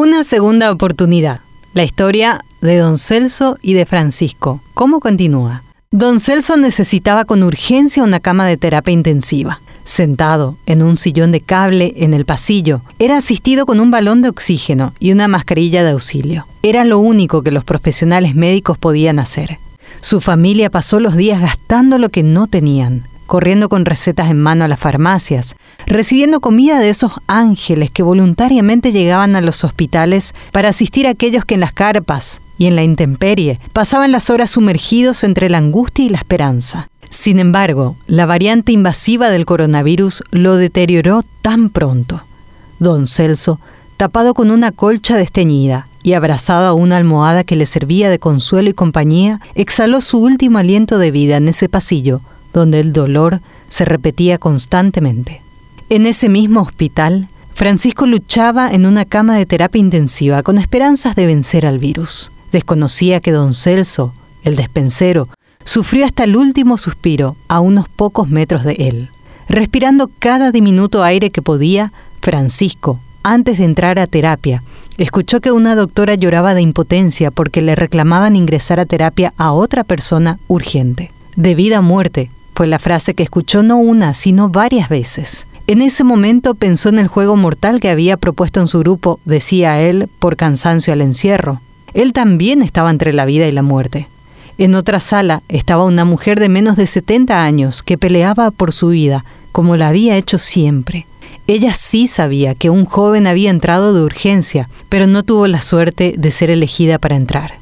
Una segunda oportunidad. La historia de don Celso y de Francisco. ¿Cómo continúa? Don Celso necesitaba con urgencia una cama de terapia intensiva. Sentado en un sillón de cable en el pasillo, era asistido con un balón de oxígeno y una mascarilla de auxilio. Era lo único que los profesionales médicos podían hacer. Su familia pasó los días gastando lo que no tenían corriendo con recetas en mano a las farmacias, recibiendo comida de esos ángeles que voluntariamente llegaban a los hospitales para asistir a aquellos que en las carpas y en la intemperie pasaban las horas sumergidos entre la angustia y la esperanza. Sin embargo, la variante invasiva del coronavirus lo deterioró tan pronto. Don Celso, tapado con una colcha desteñida y abrazado a una almohada que le servía de consuelo y compañía, exhaló su último aliento de vida en ese pasillo donde el dolor se repetía constantemente. En ese mismo hospital, Francisco luchaba en una cama de terapia intensiva con esperanzas de vencer al virus. Desconocía que don Celso, el despensero, sufrió hasta el último suspiro a unos pocos metros de él. Respirando cada diminuto aire que podía, Francisco, antes de entrar a terapia, escuchó que una doctora lloraba de impotencia porque le reclamaban ingresar a terapia a otra persona urgente. De vida a muerte, fue la frase que escuchó no una, sino varias veces. En ese momento pensó en el juego mortal que había propuesto en su grupo, decía él, por cansancio al encierro. Él también estaba entre la vida y la muerte. En otra sala estaba una mujer de menos de 70 años que peleaba por su vida, como la había hecho siempre. Ella sí sabía que un joven había entrado de urgencia, pero no tuvo la suerte de ser elegida para entrar.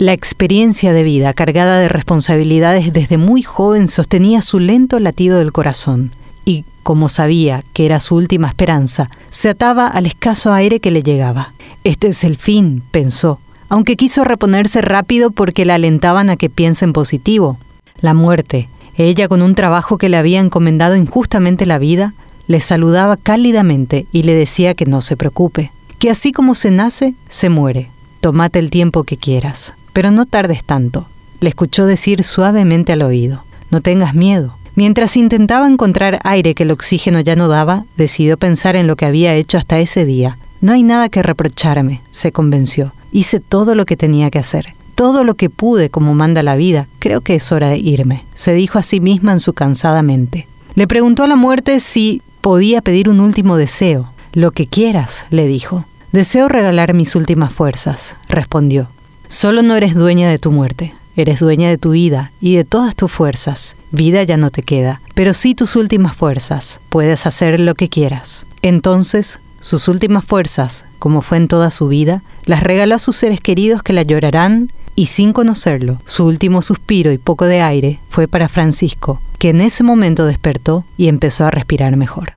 La experiencia de vida cargada de responsabilidades desde muy joven sostenía su lento latido del corazón y, como sabía que era su última esperanza, se ataba al escaso aire que le llegaba. Este es el fin, pensó, aunque quiso reponerse rápido porque la alentaban a que piense en positivo. La muerte, ella con un trabajo que le había encomendado injustamente la vida, le saludaba cálidamente y le decía que no se preocupe, que así como se nace, se muere. Tómate el tiempo que quieras. Pero no tardes tanto, le escuchó decir suavemente al oído. No tengas miedo. Mientras intentaba encontrar aire que el oxígeno ya no daba, decidió pensar en lo que había hecho hasta ese día. No hay nada que reprocharme, se convenció. Hice todo lo que tenía que hacer. Todo lo que pude como manda la vida. Creo que es hora de irme, se dijo a sí misma en su cansada mente. Le preguntó a la muerte si podía pedir un último deseo. Lo que quieras, le dijo. Deseo regalar mis últimas fuerzas, respondió. Solo no eres dueña de tu muerte, eres dueña de tu vida y de todas tus fuerzas. Vida ya no te queda, pero sí tus últimas fuerzas. Puedes hacer lo que quieras. Entonces, sus últimas fuerzas, como fue en toda su vida, las regaló a sus seres queridos que la llorarán y sin conocerlo, su último suspiro y poco de aire fue para Francisco, que en ese momento despertó y empezó a respirar mejor.